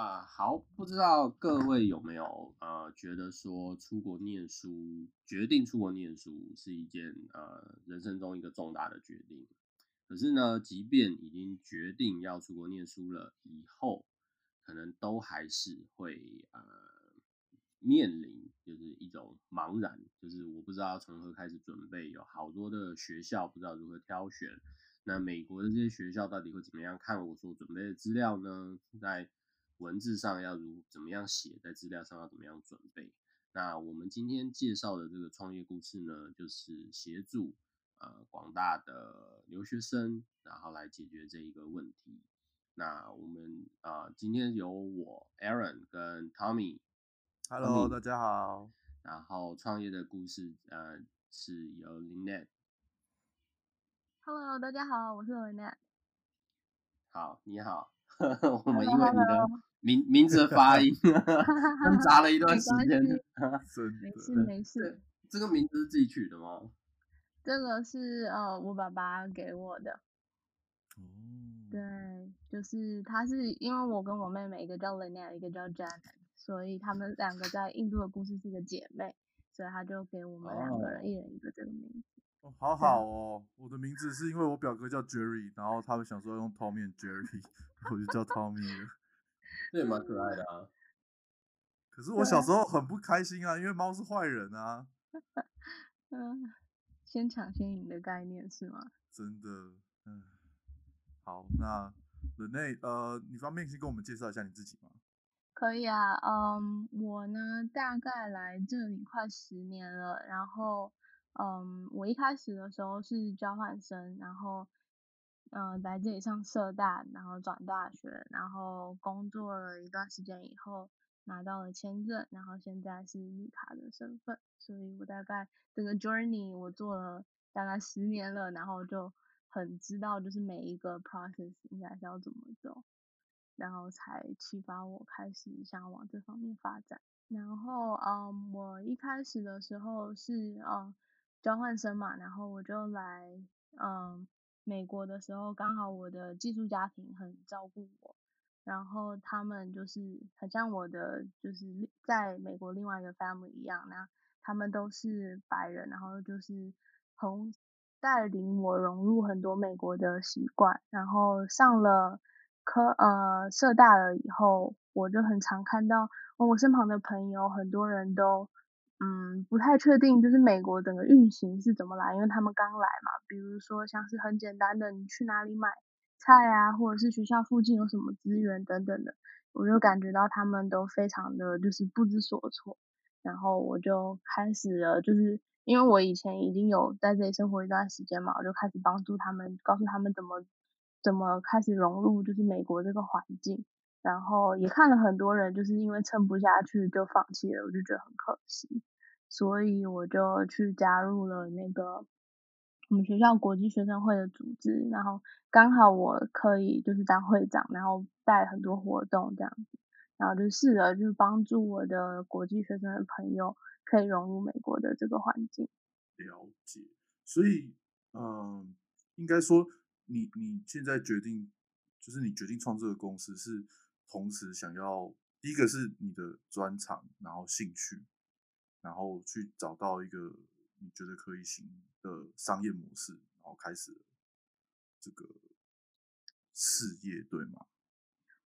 啊，好，不知道各位有没有呃觉得说出国念书，决定出国念书是一件呃人生中一个重大的决定。可是呢，即便已经决定要出国念书了，以后可能都还是会呃面临就是一种茫然，就是我不知道从何开始准备，有好多的学校不知道如何挑选。那美国的这些学校到底会怎么样看我所准备的资料呢？在文字上要如怎么样写，在资料上要怎么样准备？那我们今天介绍的这个创业故事呢，就是协助呃广大的留学生，然后来解决这一个问题。那我们啊、呃，今天由我 Aaron 跟 Tommy，Hello，大家好。然后创业的故事呃是由 Lynette，Hello，大家好，我是 Lynette。好，你好。我们因为你的名名字的发音，挣扎了一段时间。没 事没事。这个名字是自己取的吗？这个是呃我爸爸给我的。哦。对，就是他是因为我跟我妹妹一个叫 Lynette，一个叫 Janet，所以他们两个在印度的故事是一个姐妹，所以他就给我们两个人一人一个这个名字。哦，好好哦。我的名字是因为我表哥叫 Jerry，然后他们想说用 Tommy and Jerry。我就叫 Tommy 了，这也蛮可爱的啊。可是我小时候很不开心啊，因为猫是坏人啊。嗯，先抢先赢的概念是吗？真的，嗯。好，那 Lynette，呃，你方便先跟我们介绍一下你自己吗？可以啊，嗯，我呢大概来这里快十年了，然后，嗯，我一开始的时候是交换生，然后。嗯、呃，来这里上社大，然后转大学，然后工作了一段时间以后，拿到了签证，然后现在是绿卡的身份，所以我大概这个 journey 我做了大概十年了，然后就很知道就是每一个 process 应该是要怎么走，然后才启发我开始想往这方面发展。然后嗯，我一开始的时候是嗯交换生嘛，然后我就来嗯。美国的时候，刚好我的寄宿家庭很照顾我，然后他们就是很像我的，就是在美国另外一个 family 一样，那他们都是白人，然后就是从带领我融入很多美国的习惯，然后上了科呃社大了以后，我就很常看到我身旁的朋友，很多人都。嗯，不太确定，就是美国整个运行是怎么来，因为他们刚来嘛。比如说，像是很简单的，你去哪里买菜啊，或者是学校附近有什么资源等等的，我就感觉到他们都非常的就是不知所措。然后我就开始了，就是因为我以前已经有在这里生活一段时间嘛，我就开始帮助他们，告诉他们怎么怎么开始融入就是美国这个环境。然后也看了很多人就是因为撑不下去就放弃了，我就觉得很可惜。所以我就去加入了那个我们学校国际学生会的组织，然后刚好我可以就是当会长，然后带很多活动这样子，然后就试着就是帮助我的国际学生的朋友可以融入美国的这个环境。了解，所以嗯，应该说你你现在决定就是你决定创这个公司是同时想要第一个是你的专长，然后兴趣。然后去找到一个你觉得可以行的商业模式，然后开始这个事业，对吗？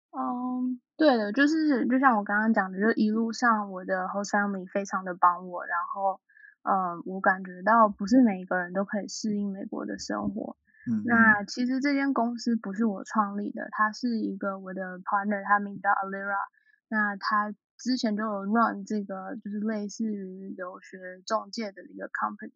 嗯，对的，就是就像我刚刚讲的，就一路上我的 host family 非常的帮我，然后嗯，我感觉到不是每一个人都可以适应美国的生活。嗯，那其实这间公司不是我创立的，它是一个我的 partner，他名叫 Alira，那他。之前就有 run 这个就是类似于留学中介的一个 company，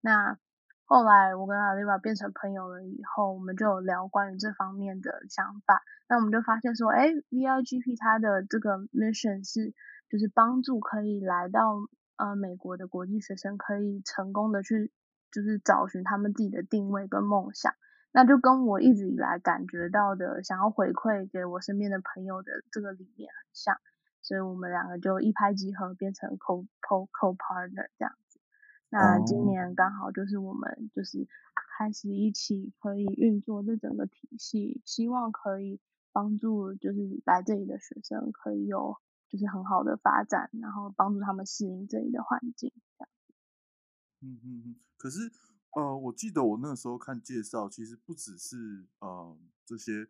那后来我跟 Alira 变成朋友了以后，我们就有聊关于这方面的想法，那我们就发现说，哎，VIGP 它的这个 mission 是就是帮助可以来到呃美国的国际学生可以成功的去就是找寻他们自己的定位跟梦想，那就跟我一直以来感觉到的想要回馈给我身边的朋友的这个理念很像。所以我们两个就一拍即合，变成 co co co partner 这样子。那今年刚好就是我们就是开始一起可以运作这整个体系，希望可以帮助就是来这里的学生可以有就是很好的发展，然后帮助他们适应这里的环境。这样。嗯嗯嗯。可是呃，我记得我那时候看介绍，其实不只是呃这些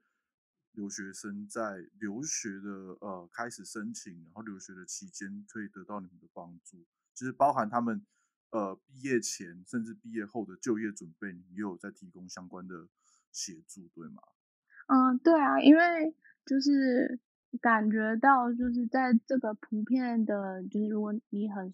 留学生在留学的呃开始申请，然后留学的期间可以得到你们的帮助，其实包含他们呃毕业前甚至毕业后的就业准备，你也有在提供相关的协助，对吗？嗯，对啊，因为就是感觉到就是在这个普遍的，就是如果你很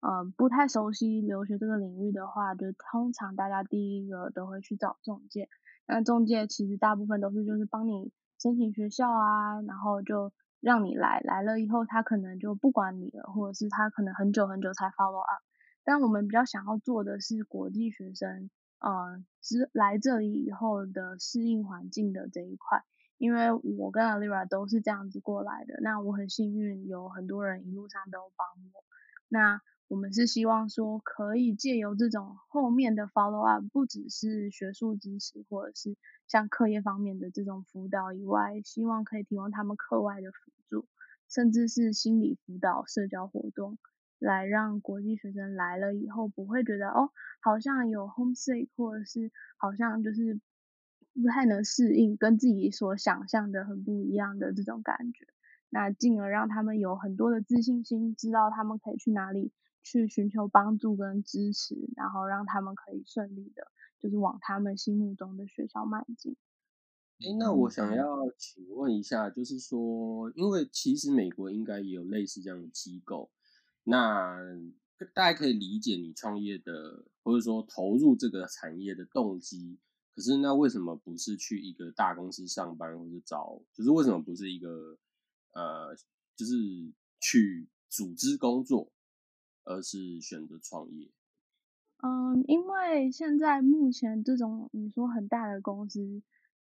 嗯不太熟悉留学这个领域的话，就通常大家第一个都会去找中介。那中介其实大部分都是就是帮你申请学校啊，然后就让你来，来了以后他可能就不管你了，或者是他可能很久很久才 follow up。但我们比较想要做的是国际学生。呃，是来这里以后的适应环境的这一块，因为我跟 Alira 都是这样子过来的。那我很幸运，有很多人一路上都帮我。那我们是希望说，可以借由这种后面的 follow up，不只是学术知识或者是像课业方面的这种辅导以外，希望可以提供他们课外的辅助，甚至是心理辅导、社交活动。来让国际学生来了以后不会觉得哦，好像有 homesick，或者是好像就是不太能适应，跟自己所想象的很不一样的这种感觉。那进而让他们有很多的自信心，知道他们可以去哪里去寻求帮助跟支持，然后让他们可以顺利的，就是往他们心目中的学校迈进。哎，那我想要请问一下，就是说，因为其实美国应该也有类似这样的机构。那大家可以理解你创业的，或者说投入这个产业的动机。可是那为什么不是去一个大公司上班，或者找，就是为什么不是一个呃，就是去组织工作，而是选择创业？嗯，因为现在目前这种你说很大的公司，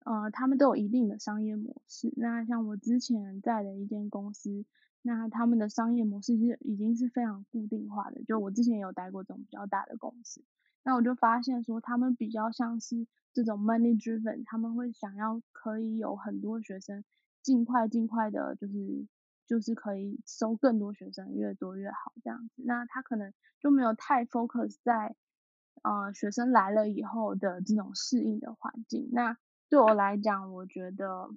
呃，他们都有一定的商业模式。那像我之前在的一间公司。那他们的商业模式是已经是非常固定化的，就我之前有待过这种比较大的公司，那我就发现说他们比较像是这种 money driven，他们会想要可以有很多学生，尽快尽快的，就是就是可以收更多学生，越多越好这样子。那他可能就没有太 focus 在呃学生来了以后的这种适应的环境。那对我来讲，我觉得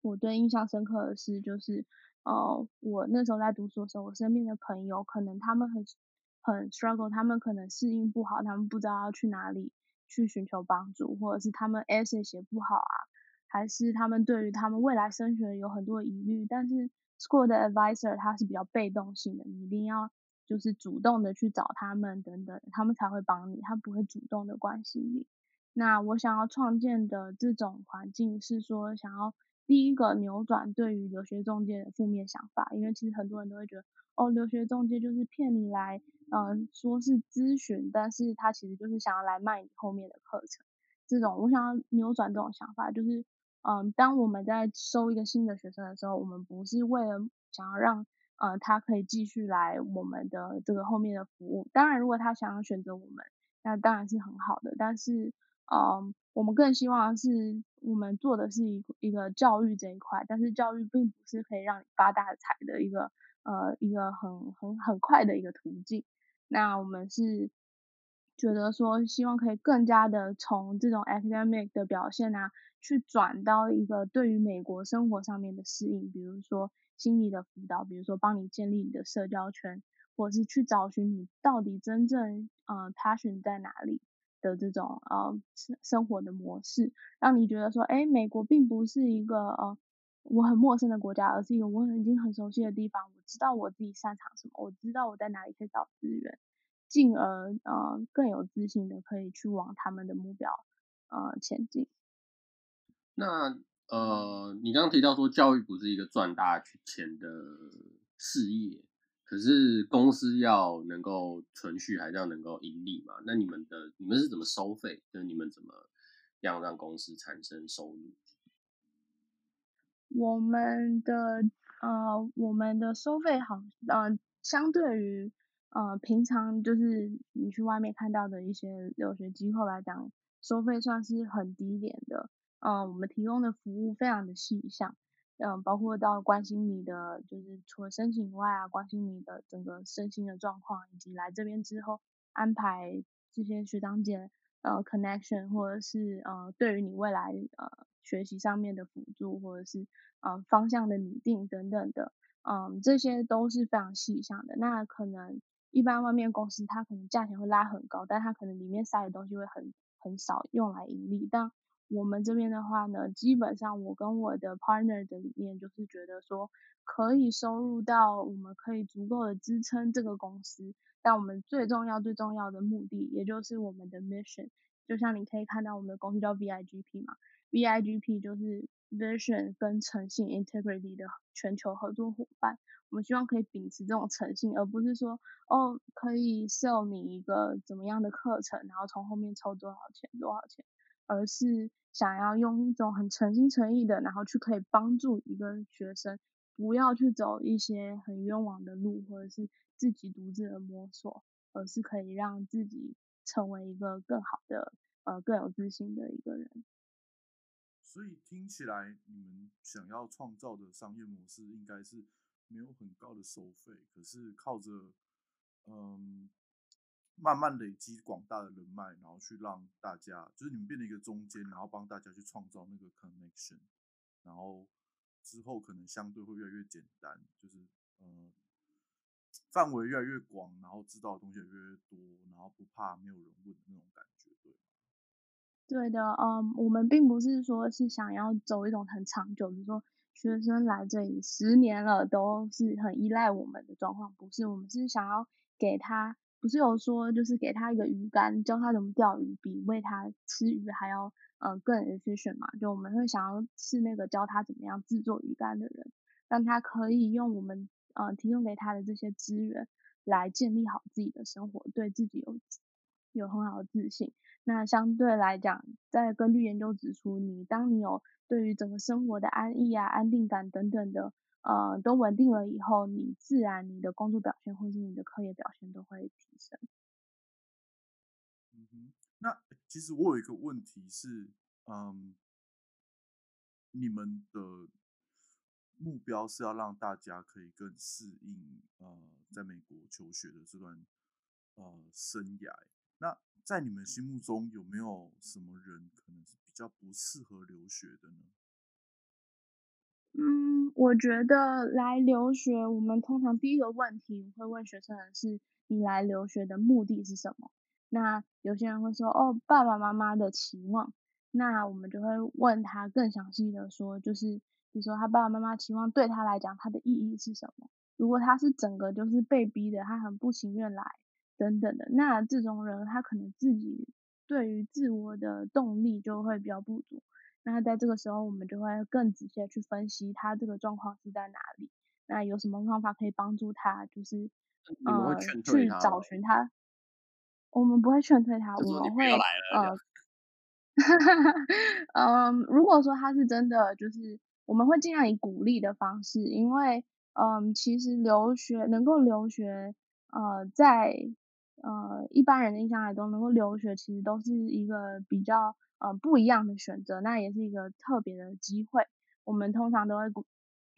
我最印象深刻的是就是。呃，我那时候在读书的时候，我身边的朋友可能他们很很 struggle，他们可能适应不好，他们不知道要去哪里去寻求帮助，或者是他们 essay 写不好啊，还是他们对于他们未来升学有很多疑虑。但是 school 的 advisor 他是比较被动性的，你一定要就是主动的去找他们等等，他们才会帮你，他不会主动的关心你。那我想要创建的这种环境是说想要。第一个扭转对于留学中介的负面想法，因为其实很多人都会觉得，哦，留学中介就是骗你来，嗯、说是咨询，但是他其实就是想要来卖你后面的课程。这种我想要扭转这种想法，就是，嗯、当我们在收一个新的学生的时候，我们不是为了想要让，呃，他可以继续来我们的这个后面的服务。当然，如果他想要选择我们，那当然是很好的，但是。嗯，我们更希望是我们做的是一一个教育这一块，但是教育并不是可以让你发大财的一个呃一个很很很快的一个途径。那我们是觉得说，希望可以更加的从这种 academic 的表现啊，去转到一个对于美国生活上面的适应，比如说心理的辅导，比如说帮你建立你的社交圈，或是去找寻你到底真正呃 passion 在哪里。的这种呃生生活的模式，让你觉得说，哎，美国并不是一个呃我很陌生的国家，而是一个我已经很熟悉的地方。我知道我自己擅长什么，我知道我在哪里可以找资源，进而呃更有自信的可以去往他们的目标呃前进。那呃，你刚刚提到说，教育不是一个赚大钱的事业。可是公司要能够存续，还是要能够盈利嘛？那你们的你们是怎么收费？就是你们怎么样让公司产生收入？我们的呃，我们的收费好，呃，相对于呃平常就是你去外面看到的一些留学机构来讲，收费算是很低廉的。嗯，我们提供的服务非常的细项，嗯，包括到关心你的就是除了申请以外啊，关心你的整个身心的状况，以及来这边之后安排这些学长姐呃 connection 或者是呃对于你未来呃学习上面的辅助，或者是呃方向的拟定等等的，嗯，这些都是非常细项的。那可能一般外面公司它可能价钱会拉很高，但它可能里面塞的东西会很很少用来盈利。但我们这边的话呢，基本上我跟我的 partner 的理念就是觉得说，可以收入到我们可以足够的支撑这个公司。但我们最重要最重要的目的，也就是我们的 mission，就像你可以看到我们的公司叫 VIGP 嘛，VIGP 就是 vision 跟诚信 integrity 的全球合作伙伴。我们希望可以秉持这种诚信，而不是说哦可以 sell 你一个怎么样的课程，然后从后面抽多少钱多少钱，而是想要用一种很诚心诚意的，然后去可以帮助一个学生，不要去走一些很冤枉的路，或者是。自己独自的摸索，而是可以让自己成为一个更好的、呃更有自信的一个人。所以听起来，你们想要创造的商业模式应该是没有很高的收费，可是靠着嗯慢慢累积广大的人脉，然后去让大家，就是你们变成一个中间，然后帮大家去创造那个 connection，然后之后可能相对会越来越简单，就是嗯。范围越来越广，然后知道的东西也越来越多，然后不怕没有人问的那种感觉，对。的，嗯，我们并不是说是想要走一种很长久，比如说学生来这里十年了都是很依赖我们的状况，不是，我们是想要给他，不是有说就是给他一个鱼竿，教他怎么钓鱼，比喂他吃鱼还要嗯更 efficient 嘛，就我们会想要是那个教他怎么样制作鱼竿的人，让他可以用我们。呃，提供给他的这些资源，来建立好自己的生活，对自己有有很好的自信。那相对来讲，在根据研究指出，你当你有对于整个生活的安逸啊、安定感等等的，呃，都稳定了以后，你自然你的工作表现或是你的课业表现都会提升。嗯哼，那其实我有一个问题是，嗯，你们的。目标是要让大家可以更适应呃，在美国求学的这段呃生涯。那在你们心目中有没有什么人可能是比较不适合留学的呢？嗯，我觉得来留学，我们通常第一个问题会问学生的是：你来留学的目的是什么？那有些人会说：哦，爸爸妈妈的期望。那我们就会问他更详细的说，就是。比如说，他爸爸妈妈期望对他来讲，他的意义是什么？如果他是整个就是被逼的，他很不情愿来等等的，那这种人他可能自己对于自我的动力就会比较不足。那在这个时候，我们就会更仔细的去分析他这个状况是在哪里，那有什么方法可以帮助他，就是呃去找寻他。我们不会劝退他，我们会呃，嗯，如果说他是真的就是。我们会尽量以鼓励的方式，因为，嗯，其实留学能够留学，呃，在呃一般人的印象来都，能够留学其实都是一个比较呃不一样的选择，那也是一个特别的机会。我们通常都会鼓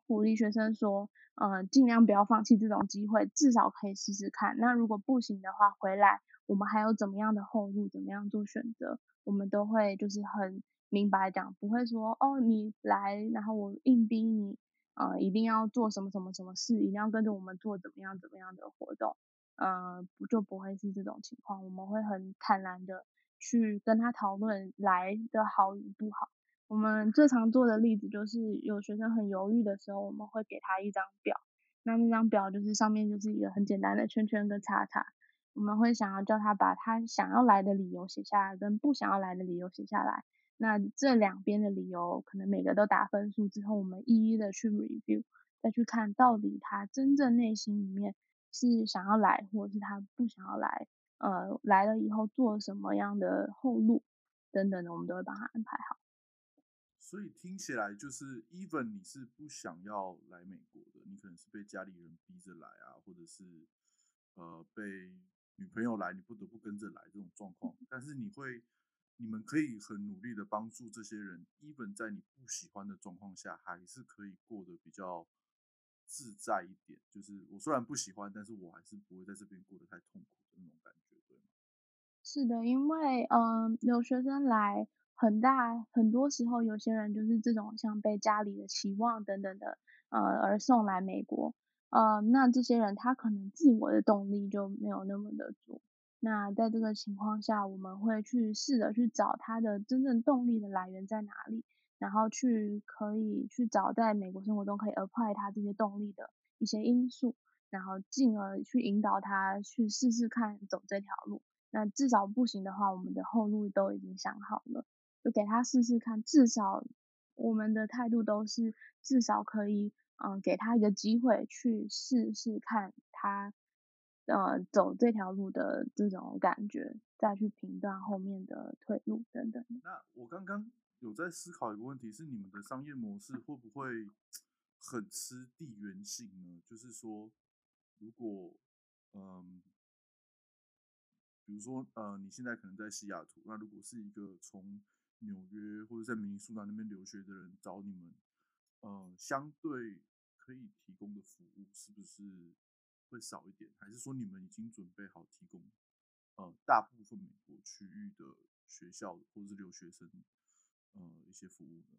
鼓励学生说，呃，尽量不要放弃这种机会，至少可以试试看。那如果不行的话，回来我们还有怎么样的后路，怎么样做选择，我们都会就是很。明白讲，不会说哦，你来，然后我硬逼你，呃，一定要做什么什么什么事，一定要跟着我们做怎么样怎么样的活动，呃，不就不会是这种情况。我们会很坦然的去跟他讨论来的好与不好。我们最常做的例子就是，有学生很犹豫的时候，我们会给他一张表，那那张表就是上面就是一个很简单的圈圈跟叉叉，我们会想要叫他把他想要来的理由写下来，跟不想要来的理由写下来。那这两边的理由，可能每个都打分数之后，我们一一的去 review，再去看到底他真正内心里面是想要来，或者是他不想要来，呃，来了以后做什么样的后路等等的，我们都会帮他安排好。所以听起来就是，even 你是不想要来美国的，你可能是被家里人逼着来啊，或者是呃被女朋友来，你不得不跟着来这种状况，但是你会。你们可以很努力的帮助这些人，even 在你不喜欢的状况下，还是可以过得比较自在一点。就是我虽然不喜欢，但是我还是不会在这边过得太痛苦的那种感觉，对吗？是的，因为嗯，留学生来很大很多时候，有些人就是这种像被家里的期望等等的呃而送来美国，呃，那这些人他可能自我的动力就没有那么的足。那在这个情况下，我们会去试着去找他的真正动力的来源在哪里，然后去可以去找在美国生活中可以 apply 他这些动力的一些因素，然后进而去引导他去试试看走这条路。那至少不行的话，我们的后路都已经想好了，就给他试试看。至少我们的态度都是至少可以，嗯，给他一个机会去试试看他。呃，走这条路的这种感觉，再去评断后面的退路等等。那我刚刚有在思考一个问题，是你们的商业模式会不会很吃地缘性呢？就是说，如果嗯，比如说呃，你现在可能在西雅图，那如果是一个从纽约或者在明尼苏达那边留学的人找你们，呃，相对可以提供的服务是不是？会少一点，还是说你们已经准备好提供，呃，大部分美国区域的学校或者是留学生，呃，一些服务呢？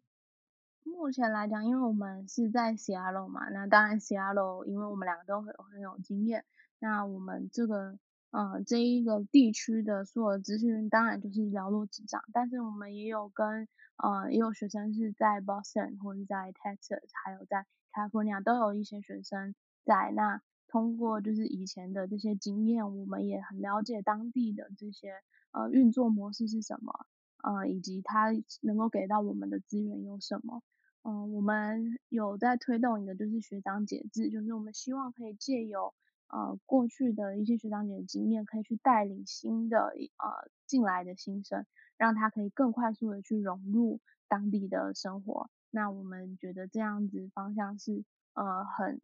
目前来讲，因为我们是在 Seattle 嘛，那当然 Seattle，因为我们两个都很很有经验，那我们这个，呃，这一个地区的所有资讯，当然就是了如指掌。但是我们也有跟，呃，也有学生是在 Boston 或者在 Texas，还有在 California 都有一些学生在那。通过就是以前的这些经验，我们也很了解当地的这些呃运作模式是什么，呃，以及它能够给到我们的资源有什么。嗯、呃，我们有在推动一个就是学长姐制，就是我们希望可以借由呃过去的一些学长姐的经验，可以去带领新的呃进来的新生，让他可以更快速的去融入当地的生活。那我们觉得这样子方向是呃很。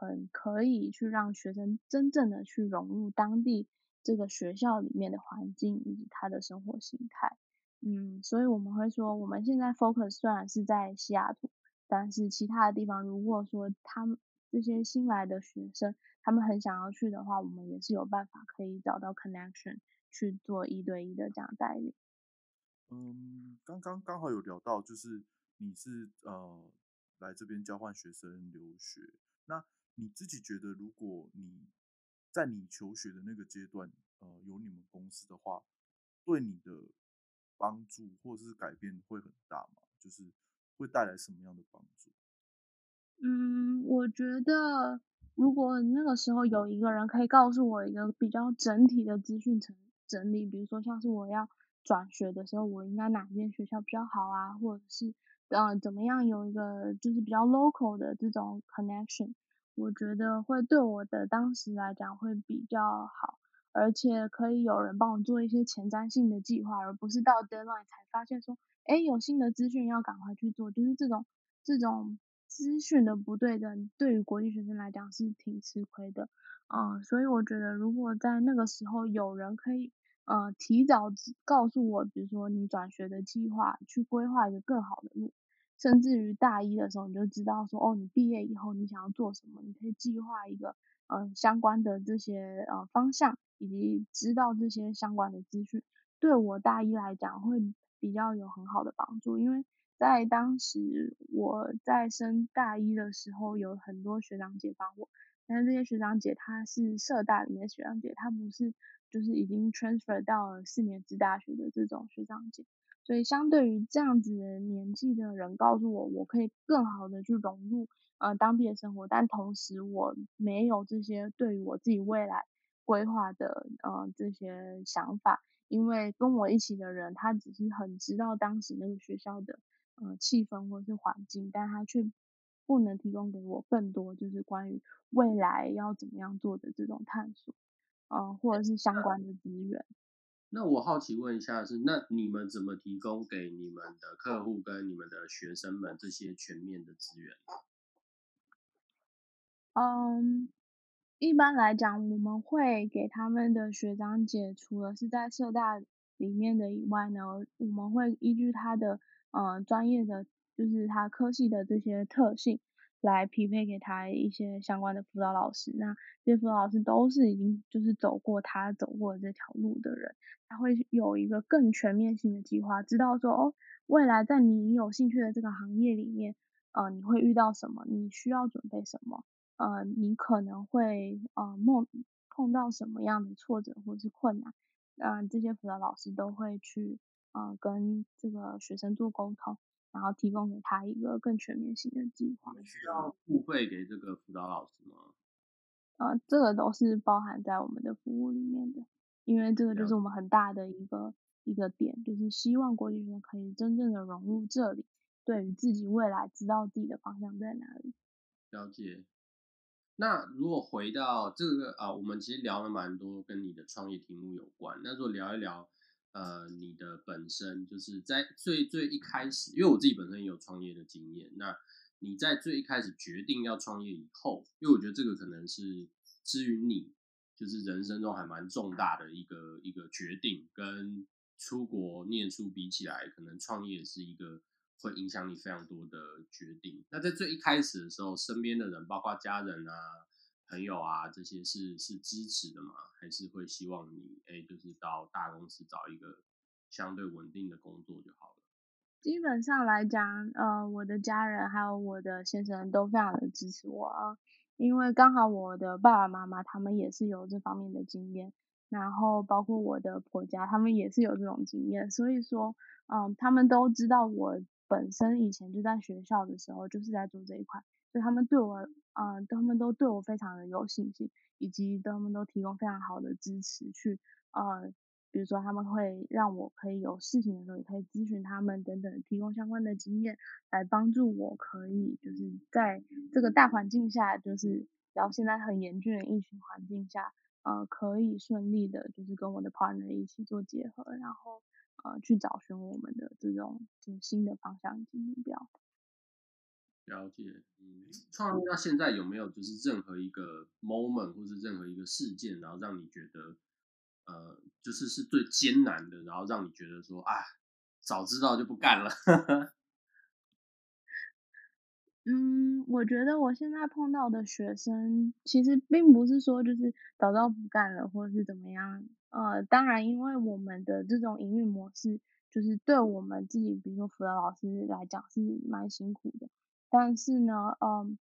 很可以去让学生真正的去融入当地这个学校里面的环境以及他的生活形态，嗯，所以我们会说，我们现在 focus 虽然是在西雅图，但是其他的地方，如果说他们这些新来的学生，他们很想要去的话，我们也是有办法可以找到 connection 去做一对一的这样带领。嗯，刚刚刚好有聊到，就是你是呃来这边交换学生留学，那。你自己觉得，如果你在你求学的那个阶段，呃，有你们公司的话，对你的帮助或者是改变会很大吗？就是会带来什么样的帮助？嗯，我觉得如果那个时候有一个人可以告诉我一个比较整体的资讯整整理，比如说像是我要转学的时候，我应该哪间学校比较好啊，或者是呃怎么样有一个就是比较 local 的这种 connection。我觉得会对我的当时来讲会比较好，而且可以有人帮我做一些前瞻性的计划，而不是到 deadline 才发现说，哎，有新的资讯要赶快去做。就是这种这种资讯的不对等，对于国际学生来讲是挺吃亏的。嗯，所以我觉得如果在那个时候有人可以，呃，提早告诉我，比如说你转学的计划，去规划一个更好的路。甚至于大一的时候，你就知道说，哦，你毕业以后你想要做什么，你可以计划一个，嗯、相关的这些呃方向，以及知道这些相关的资讯，对我大一来讲会比较有很好的帮助。因为在当时我在升大一的时候，有很多学长姐帮我，但是这些学长姐她是社大里面学长姐，她不是就是已经 transfer 到了四年制大学的这种学长姐。所以，相对于这样子的年纪的人告诉我，我可以更好的去融入呃当地的生活，但同时我没有这些对于我自己未来规划的呃这些想法，因为跟我一起的人，他只是很知道当时那个学校的呃气氛或是环境，但他却不能提供给我更多就是关于未来要怎么样做的这种探索，呃或者是相关的资源。那我好奇问一下是，那你们怎么提供给你们的客户跟你们的学生们这些全面的资源？嗯，一般来讲，我们会给他们的学长姐，除了是在社大里面的以外呢，我们会依据他的呃专业的，就是他科系的这些特性，来匹配给他一些相关的辅导老师。那这些辅导老师都是已经就是走过他走过的这条路的人，他会有一个更全面性的计划，知道说哦，未来在你有兴趣的这个行业里面，呃，你会遇到什么，你需要准备什么，呃，你可能会呃梦。碰到什么样的挫折或是困难，嗯、呃，这些辅导老师都会去，呃，跟这个学生做沟通，然后提供给他一个更全面性的计划。需要付费给这个辅导老师吗？呃，这个都是包含在我们的服务里面的，因为这个就是我们很大的一个一个点，就是希望国际学生可以真正的融入这里，对于自己未来知道自己的方向在哪里。了解。那如果回到这个啊，我们其实聊了蛮多跟你的创业题目有关。那如果聊一聊，呃，你的本身就是在最最一开始，因为我自己本身也有创业的经验。那你在最一开始决定要创业以后，因为我觉得这个可能是至于你，就是人生中还蛮重大的一个一个决定，跟出国念书比起来，可能创业是一个。会影响你非常多的决定。那在最一开始的时候，身边的人，包括家人啊、朋友啊，这些是是支持的吗？还是会希望你哎，就是到大公司找一个相对稳定的工作就好了？基本上来讲，呃，我的家人还有我的先生都非常的支持我啊，因为刚好我的爸爸妈妈他们也是有这方面的经验，然后包括我的婆家，他们也是有这种经验，所以说，嗯、他们都知道我。本身以前就在学校的时候就是在做这一块，所以他们对我，嗯、他们都对我非常的有信心，以及他们都提供非常好的支持去，呃，比如说他们会让我可以有事情的时候也可以咨询他们等等，提供相关的经验来帮助我可以就是在这个大环境下，就是然后现在很严峻的疫情环境下，呃，可以顺利的就是跟我的 partner 一起做结合，然后。呃，去找寻我们的这种就是新的方向及目标。了解，嗯，创业到现在有没有就是任何一个 moment 或是任何一个事件，然后让你觉得，呃，就是是最艰难的，然后让你觉得说啊，早知道就不干了。嗯，我觉得我现在碰到的学生，其实并不是说就是早知道不干了，或者是怎么样。呃，当然，因为我们的这种营运模式，就是对我们自己，比如说辅导老师来讲是蛮辛苦的。但是呢，嗯、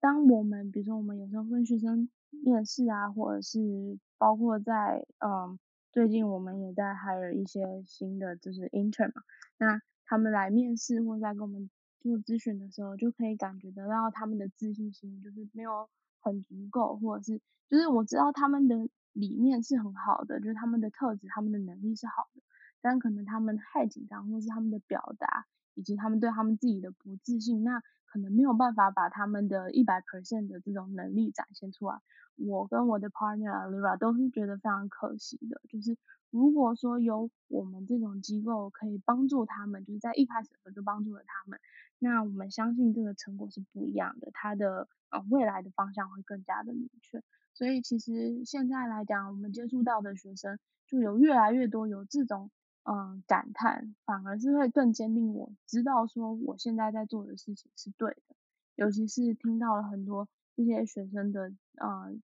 当我们比如说我们有时候跟学生面试啊，或者是包括在嗯、最近我们也在 hire 一些新的就是 intern 嘛，那他们来面试或者在跟我们做咨询的时候，就可以感觉得到他们的自信心就是没有很足够，或者是就是我知道他们的。理念是很好的，就是他们的特质、他们的能力是好的，但可能他们太紧张，或是他们的表达，以及他们对他们自己的不自信，那可能没有办法把他们的一百 percent 的这种能力展现出来。我跟我的 partner Lira 都是觉得非常可惜的，就是如果说有我们这种机构可以帮助他们，就是在一开始的时候就帮助了他们，那我们相信这个成果是不一样的，他的呃未来的方向会更加的明确。所以其实现在来讲，我们接触到的学生就有越来越多有这种嗯感叹，反而是会更坚定我知道说我现在在做的事情是对的。尤其是听到了很多这些学生的嗯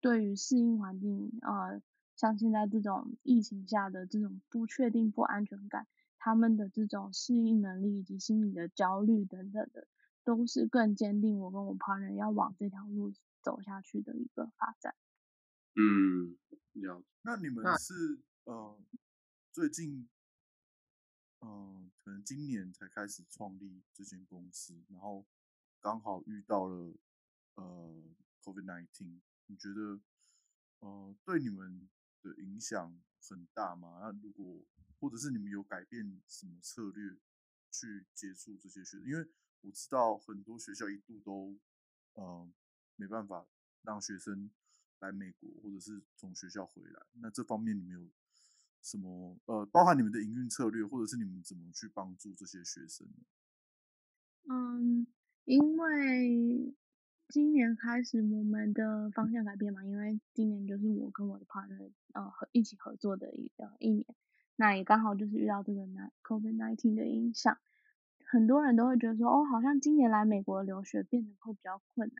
对于适应环境啊，像现在这种疫情下的这种不确定、不安全感，他们的这种适应能力以及心理的焦虑等等的，都是更坚定我跟我旁人要往这条路走下去的一个发展。嗯，了解。那你们是呃最近呃可能今年才开始创立这间公司，然后刚好遇到了呃 COVID nineteen，你觉得呃对你们的影响很大吗？那如果或者是你们有改变什么策略去接触这些学生？因为我知道很多学校一度都呃。没办法让学生来美国，或者是从学校回来。那这方面你们有什么呃，包含你们的营运策略，或者是你们怎么去帮助这些学生呢？嗯，因为今年开始我们的方向改变嘛，因为今年就是我跟我的 partner 呃和一起合作的一呃一年。那也刚好就是遇到这个 COVID nineteen 的影响，很多人都会觉得说，哦，好像今年来美国留学变得会比较困难。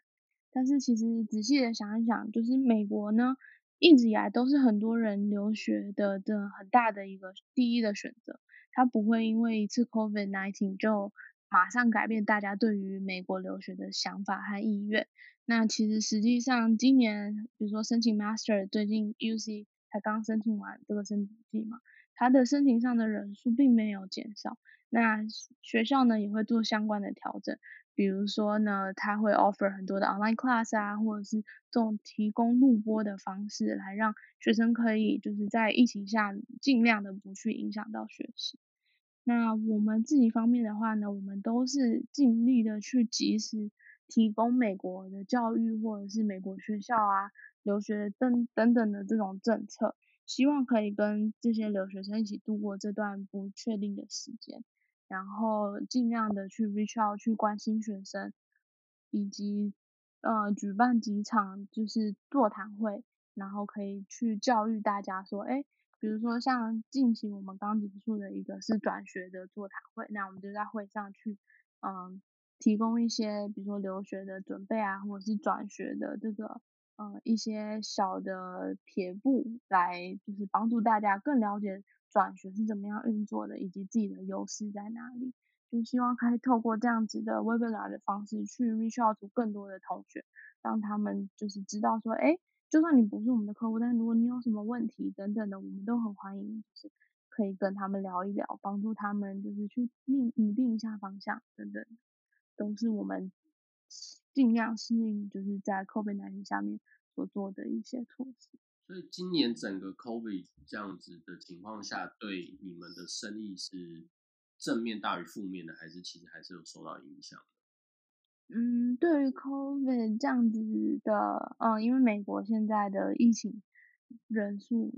但是其实仔细的想一想，就是美国呢，一直以来都是很多人留学的的很大的一个第一的选择，它不会因为一次 COVID-19 就马上改变大家对于美国留学的想法和意愿。那其实实际上今年，比如说申请 Master，最近 UC 才刚申请完这个申请季嘛。它的申请上的人数并没有减少，那学校呢也会做相关的调整，比如说呢，他会 offer 很多的 online class 啊，或者是这种提供录播的方式，来让学生可以就是在疫情下尽量的不去影响到学习。那我们自己方面的话呢，我们都是尽力的去及时提供美国的教育，或者是美国学校啊、留学等等等的这种政策。希望可以跟这些留学生一起度过这段不确定的时间，然后尽量的去 reach out 去关心学生，以及呃举办几场就是座谈会，然后可以去教育大家说，哎，比如说像近期我们刚结束的一个是转学的座谈会，那我们就在会上去嗯提供一些比如说留学的准备啊，或者是转学的这个。呃，一些小的撇步来，就是帮助大家更了解转学是怎么样运作的，以及自己的优势在哪里。就希望可以透过这样子的 webinar 的方式，去 reach out to 更多的同学，让他们就是知道说，哎，就算你不是我们的客户，但如果你有什么问题等等的，我们都很欢迎，就是可以跟他们聊一聊，帮助他们就是去拟拟定一下方向等等，都是我们。尽量适应，就是在 COVID-19 下面所做的一些措施。所以今年整个 COVID 这样子的情况下，对你们的生意是正面大于负面的，还是其实还是有受到影响？嗯，对于 COVID 这样子的，嗯，因为美国现在的疫情人数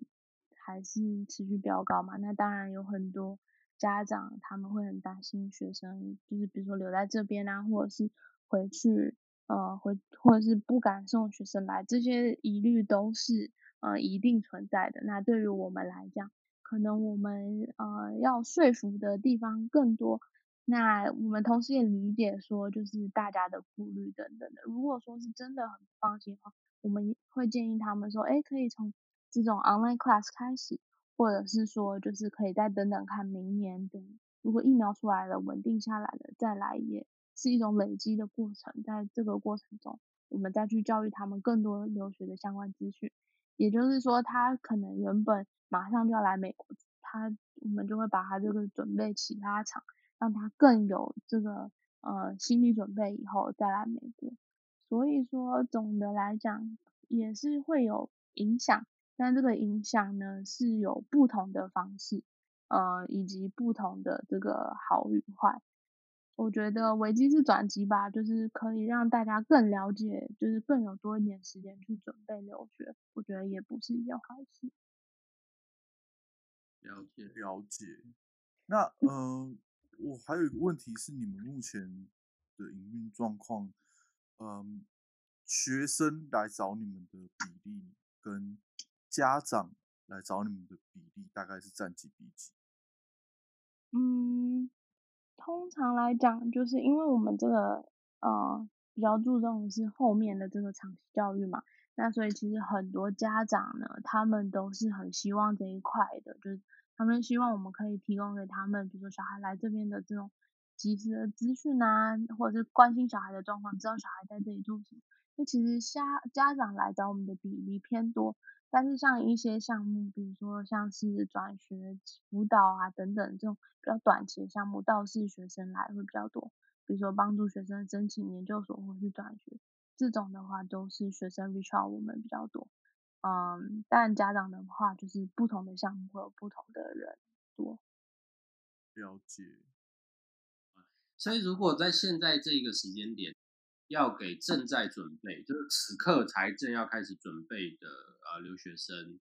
还是持续飙高嘛，那当然有很多家长他们会很担心学生，就是比如说留在这边啊，或者是回去。呃，或或者是不敢送学生来，这些疑虑都是呃一定存在的。那对于我们来讲，可能我们呃要说服的地方更多。那我们同时也理解说，就是大家的顾虑等等的。如果说是真的很放心的话，我们会建议他们说，哎，可以从这种 online class 开始，或者是说就是可以再等等看明年等，如果疫苗出来了，稳定下来了再来也。是一种累积的过程，在这个过程中，我们再去教育他们更多留学的相关资讯。也就是说，他可能原本马上就要来美国，他我们就会把他这个准备期拉长，让他更有这个呃心理准备，以后再来美国。所以说，总的来讲也是会有影响，但这个影响呢是有不同的方式，呃，以及不同的这个好与坏。我觉得危机是转机吧，就是可以让大家更了解，就是更有多一点时间去准备留学。我觉得也不是一件坏事。了解了解。那呃，我还有一个问题是，你们目前的营运状况，嗯、呃，学生来找你们的比例跟家长来找你们的比例大概是占几比几？嗯。通常来讲，就是因为我们这个呃比较注重的是后面的这个长期教育嘛，那所以其实很多家长呢，他们都是很希望这一块的，就是他们希望我们可以提供给他们，比如说小孩来这边的这种及时的资讯啊，或者是关心小孩的状况，知道小孩在这里做什么。就其实家家长来找我们的比例偏多。但是像一些项目，比如说像是转学辅导啊等等这种比较短期的项目，倒是学生来会比较多。比如说帮助学生申请研究所或是转学，这种的话都是学生 reach out 我们比较多。嗯，但家长的话就是不同的项目会有不同的人多。了解。所以如果在现在这个时间点，要给正在准备，就是此刻才正要开始准备的。呃，留学生，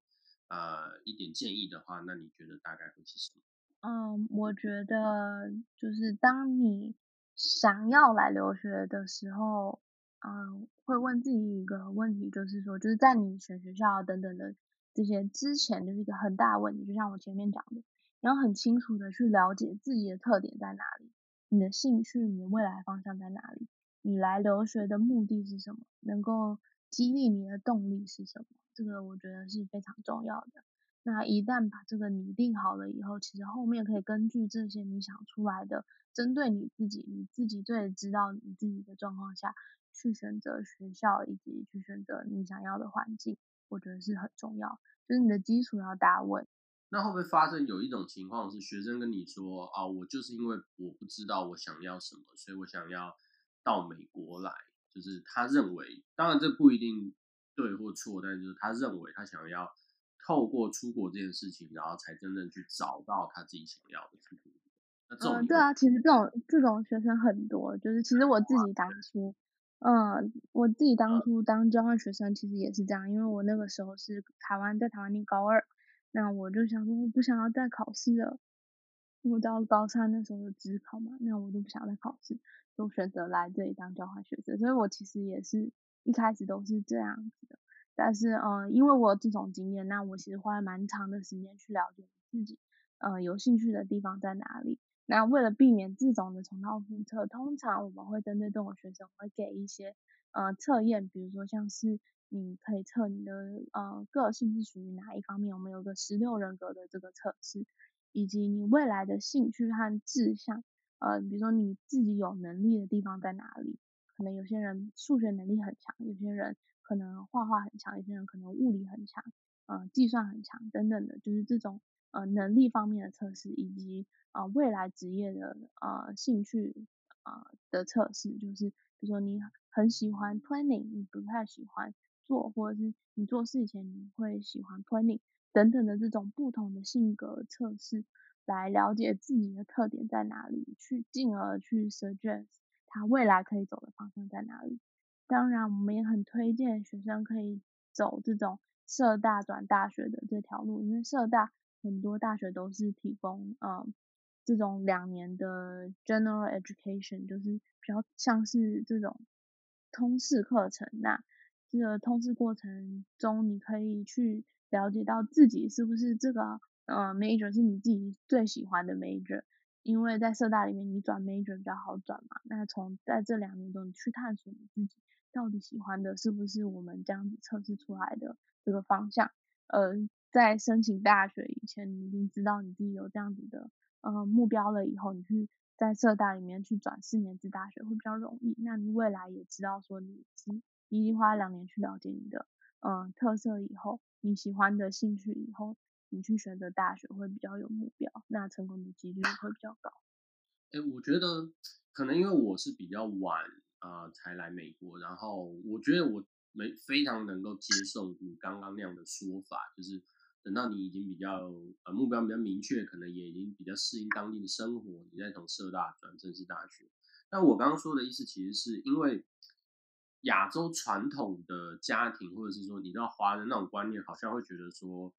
呃，一点建议的话，那你觉得大概会是什么？嗯，我觉得就是当你想要来留学的时候，嗯，会问自己一个问题，就是说，就是在你选学校等等的这些之前，就是一个很大的问题，就像我前面讲的，你要很清楚的去了解自己的特点在哪里，你的兴趣，你的未来方向在哪里，你来留学的目的是什么，能够激励你的动力是什么，这个我觉得是非常重要的。那一旦把这个拟定好了以后，其实后面可以根据这些你想出来的，针对你自己，你自己最知道你自己的状况下去选择学校，以及去选择你想要的环境，我觉得是很重要。就是你的基础要打稳。那会不会发生有一种情况是，学生跟你说啊，我就是因为我不知道我想要什么，所以我想要到美国来。就是他认为，当然这不一定对或错，但是就是他认为他想要。透过出国这件事情，然后才真正去找到他自己想要的出路。嗯，对啊，其实这种这种学生很多，就是其实我自己当初，嗯，我自己当初当交换学生其实也是这样，因为我那个时候是台湾，在台湾念高二，那我就想说我不想要再考试了，我到高三那时候就只考嘛，那我就不想再考试，都选择来这里当交换学生，所以我其实也是一开始都是这样子的。但是，嗯、因为我有这种经验，那我其实花了蛮长的时间去了解自己，呃，有兴趣的地方在哪里。那为了避免这种的重蹈覆辙，通常我们会针对这种学生，会给一些呃测验，比如说像是你可以测你的呃个性是属于哪一方面，我们有个十六人格的这个测试，以及你未来的兴趣和志向，呃，比如说你自己有能力的地方在哪里，可能有些人数学能力很强，有些人。可能画画很强，有些人可能物理很强，呃，计算很强等等的，就是这种呃能力方面的测试，以及啊、未来职业的呃兴趣、呃、的测试，就是比如说你很喜欢 planning，你不太喜欢做，或者是你做事以前你会喜欢 planning 等等的这种不同的性格测试，来了解自己的特点在哪里，去进而去 suggest 他未来可以走的方向在哪里。当然，我们也很推荐学生可以走这种社大转大学的这条路，因为社大很多大学都是提供嗯这种两年的 general education，就是比较像是这种通识课程。那这个通识过程中，你可以去了解到自己是不是这个嗯 major 是你自己最喜欢的 major，因为在社大里面你转 major 比较好转嘛。那从在这两年中你去探索你自己。到底喜欢的是不是我们这样子测试出来的这个方向？呃，在申请大学以前，你已经知道你自己有这样子的呃目标了，以后你去在社大里面去转四年制大学会比较容易。那你未来也知道说你你已经花两年去了解你的嗯、特色以后，你喜欢的兴趣以后，你去选择大学会比较有目标，那成功的几率会比较高。哎、我觉得可能因为我是比较晚。啊、才来美国，然后我觉得我没非常能够接受你刚刚那样的说法，就是等到你已经比较呃目标比较明确，可能也已经比较适应当地的生活，你再从社大转正式大学。但我刚刚说的意思，其实是因为亚洲传统的家庭，或者是说你知道华人那种观念，好像会觉得说，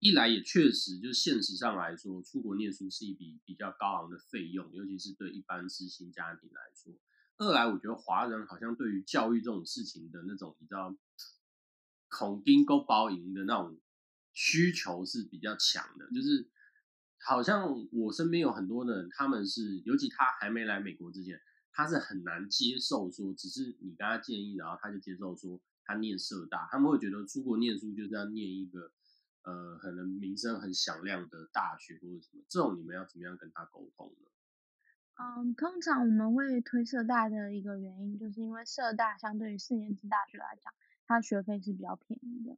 一来也确实就是现实上来说，出国念书是一笔比较高昂的费用，尤其是对一般知心家庭来说。二来，我觉得华人好像对于教育这种事情的那种，你知道，恐丁够包赢的那种需求是比较强的。就是好像我身边有很多的人，他们是，尤其他还没来美国之前，他是很难接受说，只是你跟他建议，然后他就接受说他念社大，他们会觉得出国念书就是要念一个呃，可能名声很响亮的大学或者什么，这种你们要怎么样跟他沟通呢？嗯，通常我们会推社大的一个原因，就是因为社大相对于四年制大学来讲，它学费是比较便宜的。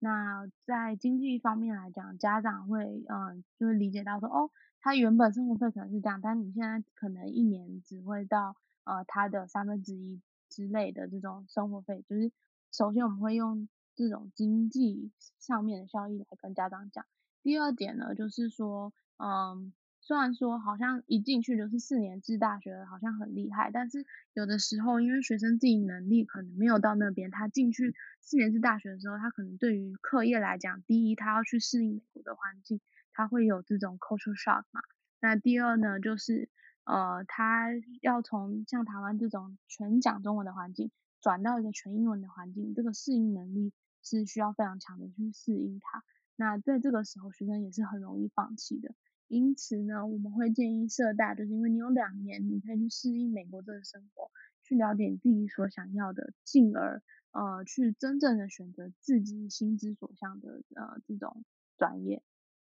那在经济方面来讲，家长会嗯，就会理解到说，哦，他原本生活费可能是这样，但你现在可能一年只会到呃他的三分之一之类的这种生活费。就是首先我们会用这种经济上面的效益来跟家长讲。第二点呢，就是说，嗯。虽然说好像一进去就是四年制大学，好像很厉害，但是有的时候因为学生自己能力可能没有到那边，他进去四年制大学的时候，他可能对于课业来讲，第一他要去适应美国的环境，他会有这种 culture shock 嘛。那第二呢，就是呃他要从像台湾这种全讲中文的环境，转到一个全英文的环境，这个适应能力是需要非常强的去适应它。那在这个时候，学生也是很容易放弃的。因此呢，我们会建议社大，就是因为你有两年，你可以去适应美国这个生活，去了解自己所想要的，进而呃去真正的选择自己心之所向的呃这种专业。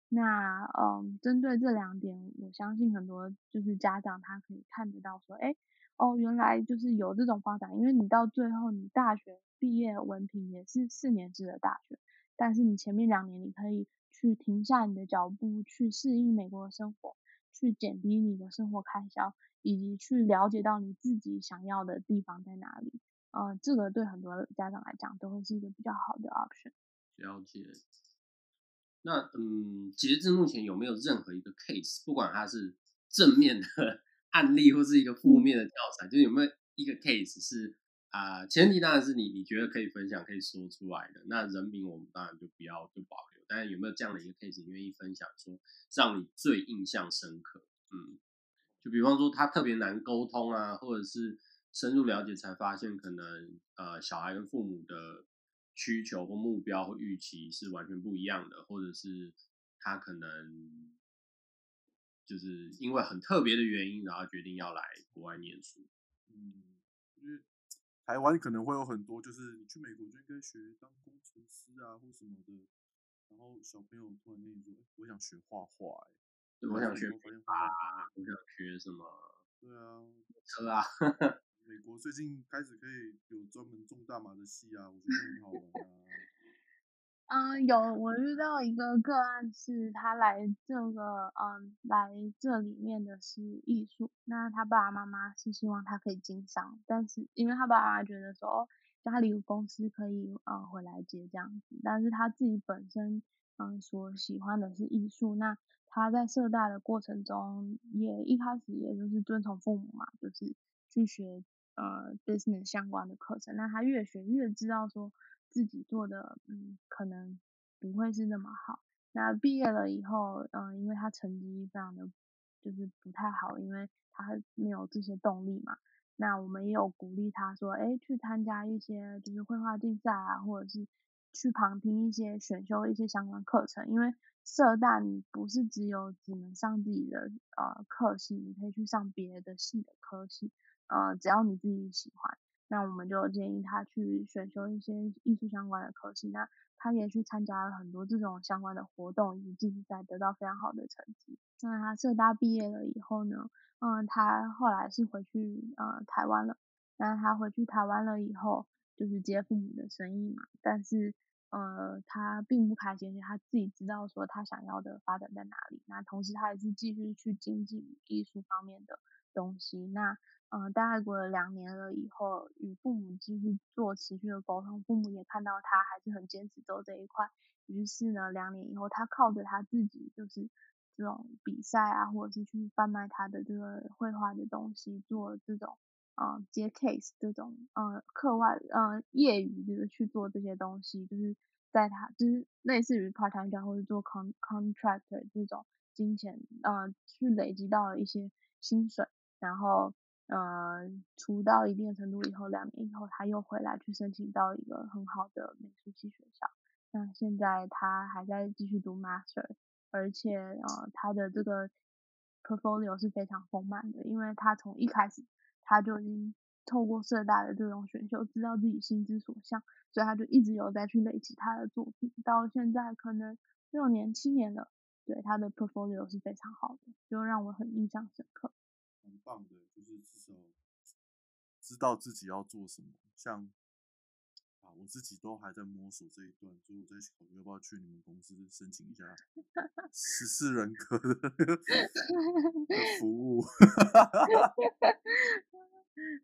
那嗯，针对这两点，我相信很多就是家长他可以看得到说，哎，哦，原来就是有这种发展，因为你到最后你大学毕业文凭也是四年制的大学，但是你前面两年你可以。去停下你的脚步，去适应美国的生活，去减低你的生活开销，以及去了解到你自己想要的地方在哪里。呃，这个对很多家长来讲都会是一个比较好的 option。了解。那嗯，截至目前有没有任何一个 case，不管它是正面的案例或是一个负面的调查，嗯、就有没有一个 case 是啊、呃，前提当然是你你觉得可以分享、可以说出来的。那人名我们当然就不要就保留。但有没有这样的一个 case，你愿意分享说让你最印象深刻？嗯，就比方说他特别难沟通啊，或者是深入了解才发现可能呃小孩跟父母的需求或目标或预期是完全不一样的，或者是他可能就是因为很特别的原因，然后决定要来国外念书。嗯，因为台湾可能会有很多，就是你去美国就应该学当工程师啊，或什么的。然后小朋友突然跟你说：“我想学画画，哎，我想学画画，我想学什么？对啊，车啊。美国最近开始可以有专门种大麻的系啊，我觉得很好玩啊。嗯，有我遇到一个个案，是他来这个嗯来这里面的是艺术，那他爸爸妈妈是希望他可以经商，但是因为他爸爸觉得说。家里有公司可以呃回来接这样子，但是他自己本身嗯、所喜欢的是艺术，那他在社大的过程中也一开始也就是遵从父母嘛，就是去学呃 business 相关的课程，那他越学越知道说自己做的嗯可能不会是那么好，那毕业了以后嗯、因为他成绩非常的就是不太好，因为他没有这些动力嘛。那我们也有鼓励他说，哎，去参加一些就是绘画竞赛啊，或者是去旁听一些选修一些相关课程。因为社大不是只有只能上自己的呃课系，你可以去上别的系的科系，呃，只要你自己喜欢。那我们就建议他去选修一些艺术相关的科系。那他也去参加了很多这种相关的活动以及竞赛，得到非常好的成绩。那他社大毕业了以后呢，嗯，他后来是回去呃台湾了。那他回去台湾了以后，就是接父母的生意嘛。但是呃，他并不开心，他自己知道说他想要的发展在哪里。那同时他也是继续去精进艺术方面的东西。那嗯，大概过了两年了以后，与父母继续做持续的沟通，父母也看到他还是很坚持走这一块。于是呢，两年以后，他靠着他自己就是。这种比赛啊，或者是去贩卖他的这个绘画的东西，做这种啊、呃、接 case 这种呃课外呃业余就是去做这些东西，就是在他就是类似于 part time job 或者做 con contractor 这种金钱呃去累积到了一些薪水，然后呃出到一定程度以后，两年以后他又回来去申请到一个很好的美术系学校，那现在他还在继续读 master。而且呃，他的这个 portfolio 是非常丰满的，因为他从一开始他就已经透过社大的这种选秀，知道自己心之所向，所以他就一直有在去累积他的作品，到现在可能六年七年了，对，他的 portfolio 是非常好的，就让我很印象深刻。很棒的，就是至少知道自己要做什么，像啊。我自己都还在摸索这一段，所以我在考虑要不要去你们公司申请一下 十四人格的 服务，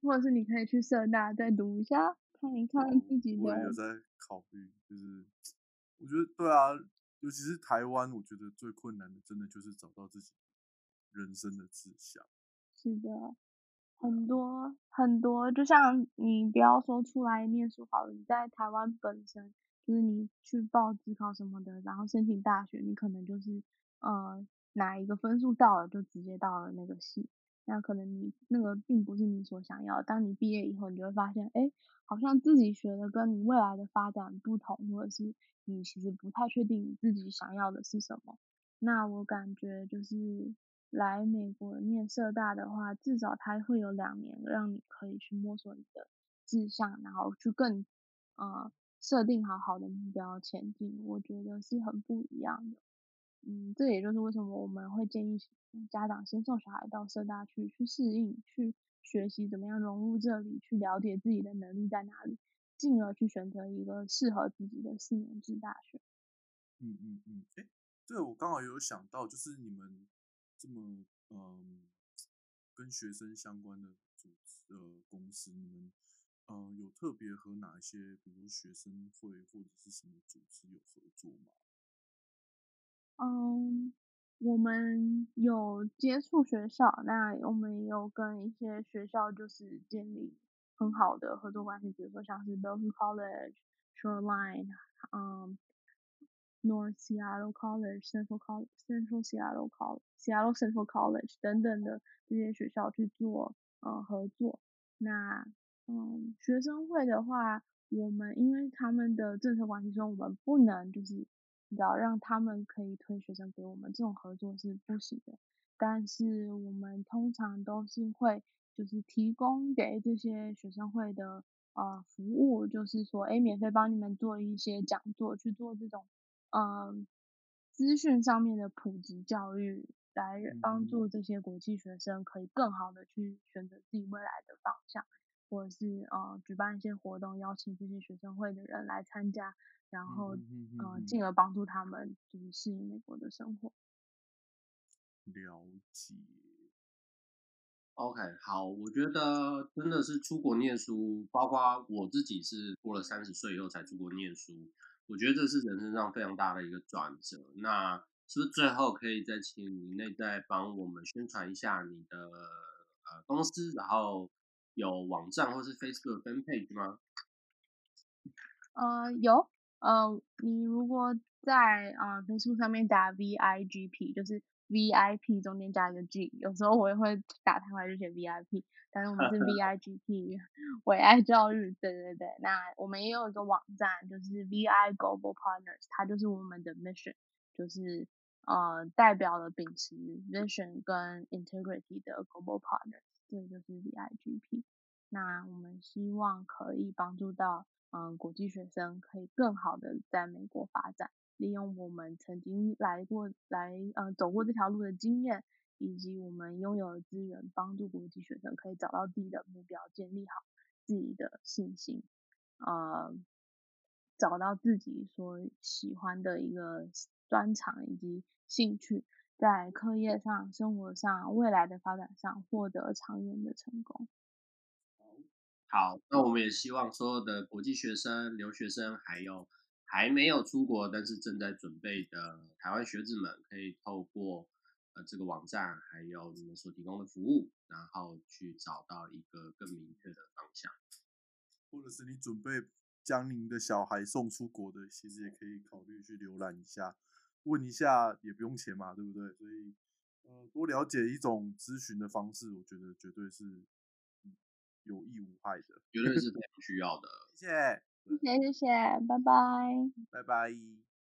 或者是你可以去社大再读一下，看一看自己的。我也有在考虑，就是我觉得对啊，尤其是台湾，我觉得最困难的，真的就是找到自己人生的志向。是的。很多很多，就像你不要说出来念书好了，你在台湾本身就是你去报自考什么的，然后申请大学，你可能就是呃哪一个分数到了就直接到了那个系，那可能你那个并不是你所想要的。当你毕业以后，你就会发现，哎，好像自己学的跟你未来的发展不同，或者是你其实不太确定你自己想要的是什么。那我感觉就是来美国念社大的话，至少它会有两年让你可以去摸索你的志向，然后去更呃设定好好的目标前进。我觉得是很不一样的。嗯，这也就是为什么我们会建议家长先送小孩到社大去，去适应，去学习怎么样融入这里，去了解自己的能力在哪里，进而去选择一个适合自己的四年制大学。嗯嗯嗯，哎、嗯，这个我刚好有想到，就是你们这么嗯跟学生相关的组织呃公司，你们呃有特别和哪一些，比如学生会或者是什么组织有合作吗？嗯，我们有接触学校，那我们也有跟一些学校就是建立很好的合作关系，比如说像是 Bellevue College、Shoreline，嗯，North Seattle College、Central College、Central Seattle College、Seattle Central College 等等的这些学校去做呃合作。那嗯，学生会的话，我们因为他们的政策关系说，我们不能就是。只要让他们可以推学生给我们，这种合作是不行的。但是我们通常都是会就是提供给这些学生会的呃服务，就是说，哎，免费帮你们做一些讲座，去做这种呃资讯上面的普及教育，来帮助这些国际学生可以更好的去选择自己未来的方向，或者是呃举办一些活动，邀请这些学生会的人来参加。然后，呃，进而帮助他们就是适应美国的生活。了解。OK，好，我觉得真的是出国念书，包括我自己是过了三十岁以后才出国念书，我觉得这是人生上非常大的一个转折。那是不是最后可以再请你内在帮我们宣传一下你的呃公司，然后有网站或是 Facebook fan page 吗？呃，有。呃，你如果在呃 Facebook 上面打 VIGP，就是 VIP 中间加一个 G，有时候我也会打台湾就写 VIP，但是我们是 VIGP，为爱教育，对对对。那我们也有一个网站，就是 VI Global Partners，它就是我们的 mission，就是呃代表了秉持 vision 跟 integrity 的 Global Partners，这就是 VIGP。那我们希望可以帮助到。嗯，国际学生可以更好的在美国发展，利用我们曾经来过、来呃走过这条路的经验，以及我们拥有的资源，帮助国际学生可以找到自己的目标，建立好自己的信心，呃，找到自己所喜欢的一个专长以及兴趣，在课业上、生活上、未来的发展上获得长远的成功。好，那我们也希望所有的国际学生、留学生，还有还没有出国但是正在准备的台湾学子们，可以透过呃这个网站，还有你们所提供的服务，然后去找到一个更明确的方向。或者是你准备将您的小孩送出国的，其实也可以考虑去浏览一下，问一下也不用钱嘛，对不对？所以呃，多了解一种咨询的方式，我觉得绝对是。有益无害的，绝对是非 常需要的。谢谢，谢谢，谢谢，拜拜，拜拜。